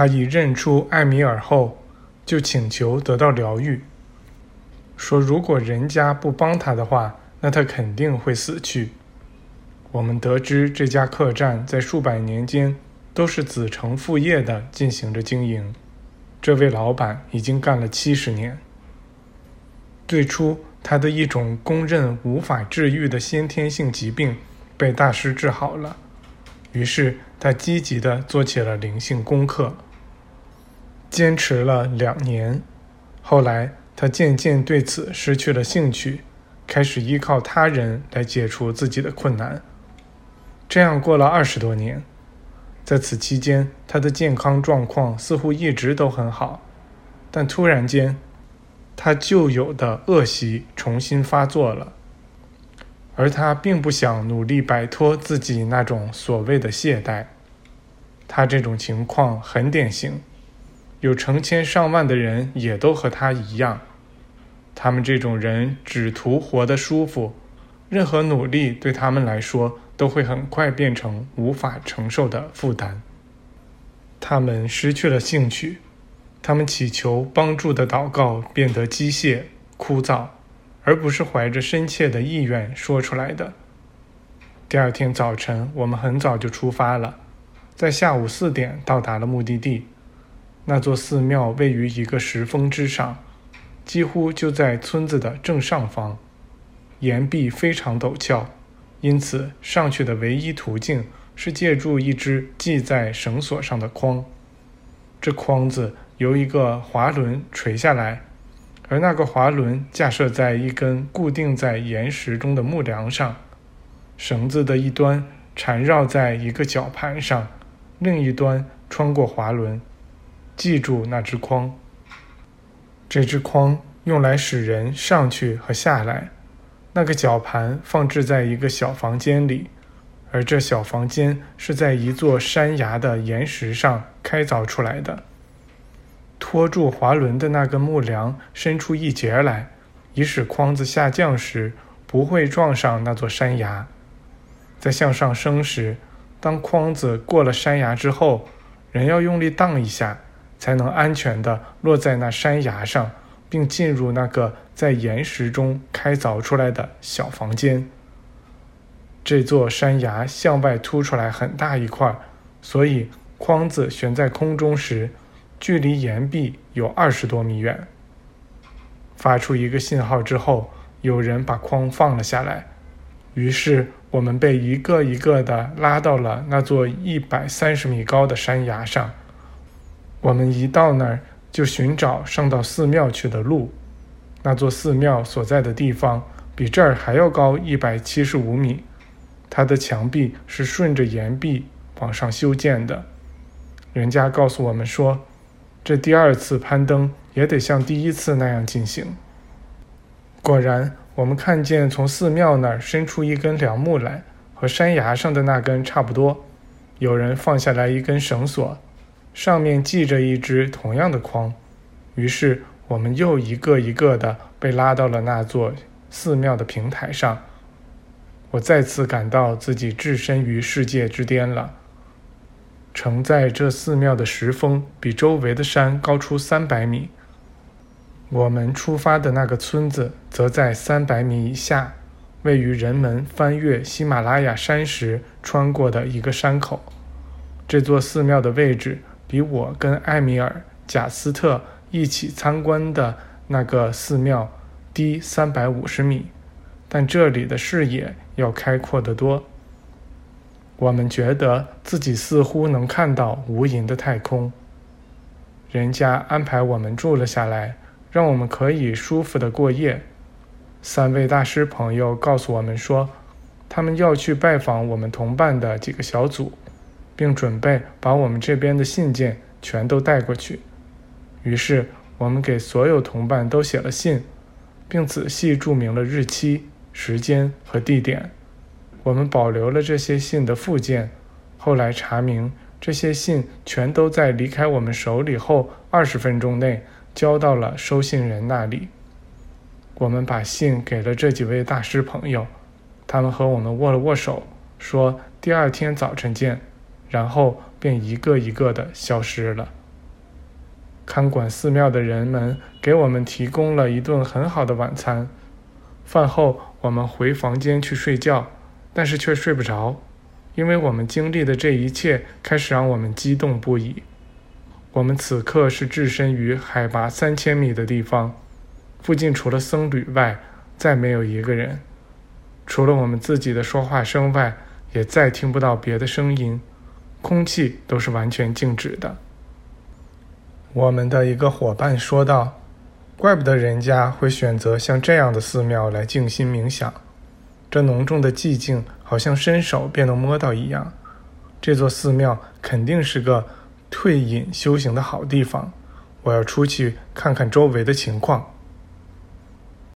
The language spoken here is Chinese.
他一认出艾米尔后，就请求得到疗愈，说如果人家不帮他的话，那他肯定会死去。我们得知这家客栈在数百年间都是子承父业的进行着经营，这位老板已经干了七十年。最初，他的一种公认无法治愈的先天性疾病被大师治好了，于是。他积极地做起了灵性功课，坚持了两年。后来，他渐渐对此失去了兴趣，开始依靠他人来解除自己的困难。这样过了二十多年，在此期间，他的健康状况似乎一直都很好，但突然间，他旧有的恶习重新发作了。而他并不想努力摆脱自己那种所谓的懈怠。他这种情况很典型，有成千上万的人也都和他一样。他们这种人只图活得舒服，任何努力对他们来说都会很快变成无法承受的负担。他们失去了兴趣，他们祈求帮助的祷告变得机械枯燥。而不是怀着深切的意愿说出来的。第二天早晨，我们很早就出发了，在下午四点到达了目的地。那座寺庙位于一个石峰之上，几乎就在村子的正上方，岩壁非常陡峭，因此上去的唯一途径是借助一只系在绳索上的筐。这筐子由一个滑轮垂下来。而那个滑轮架设在一根固定在岩石中的木梁上，绳子的一端缠绕在一个绞盘上，另一端穿过滑轮，记住那只筐。这只筐用来使人上去和下来。那个绞盘放置在一个小房间里，而这小房间是在一座山崖的岩石上开凿出来的。拖住滑轮的那根木梁伸出一截来，以使筐子下降时不会撞上那座山崖。在向上升时，当筐子过了山崖之后，人要用力荡一下，才能安全地落在那山崖上，并进入那个在岩石中开凿出来的小房间。这座山崖向外凸出来很大一块，所以筐子悬在空中时。距离岩壁有二十多米远。发出一个信号之后，有人把筐放了下来，于是我们被一个一个的拉到了那座一百三十米高的山崖上。我们一到那儿就寻找上到寺庙去的路。那座寺庙所在的地方比这儿还要高一百七十五米，它的墙壁是顺着岩壁往上修建的。人家告诉我们说。这第二次攀登也得像第一次那样进行。果然，我们看见从寺庙那儿伸出一根梁木来，和山崖上的那根差不多。有人放下来一根绳索，上面系着一只同样的筐。于是，我们又一个一个的被拉到了那座寺庙的平台上。我再次感到自己置身于世界之巅了。承载这寺庙的石峰比周围的山高出三百米。我们出发的那个村子则在三百米以下，位于人们翻越喜马拉雅山时穿过的一个山口。这座寺庙的位置比我跟埃米尔·贾斯特一起参观的那个寺庙低三百五十米，但这里的视野要开阔得多。我们觉得自己似乎能看到无垠的太空。人家安排我们住了下来，让我们可以舒服的过夜。三位大师朋友告诉我们说，他们要去拜访我们同伴的几个小组，并准备把我们这边的信件全都带过去。于是，我们给所有同伴都写了信，并仔细注明了日期、时间和地点。我们保留了这些信的附件，后来查明，这些信全都在离开我们手里后二十分钟内交到了收信人那里。我们把信给了这几位大师朋友，他们和我们握了握手，说第二天早晨见，然后便一个一个的消失了。看管寺庙的人们给我们提供了一顿很好的晚餐。饭后，我们回房间去睡觉，但是却睡不着，因为我们经历的这一切开始让我们激动不已。我们此刻是置身于海拔三千米的地方，附近除了僧侣外，再没有一个人。除了我们自己的说话声外，也再听不到别的声音，空气都是完全静止的。我们的一个伙伴说道：“怪不得人家会选择像这样的寺庙来静心冥想，这浓重的寂静好像伸手便能摸到一样。这座寺庙肯定是个退隐修行的好地方，我要出去看看周围的情况。”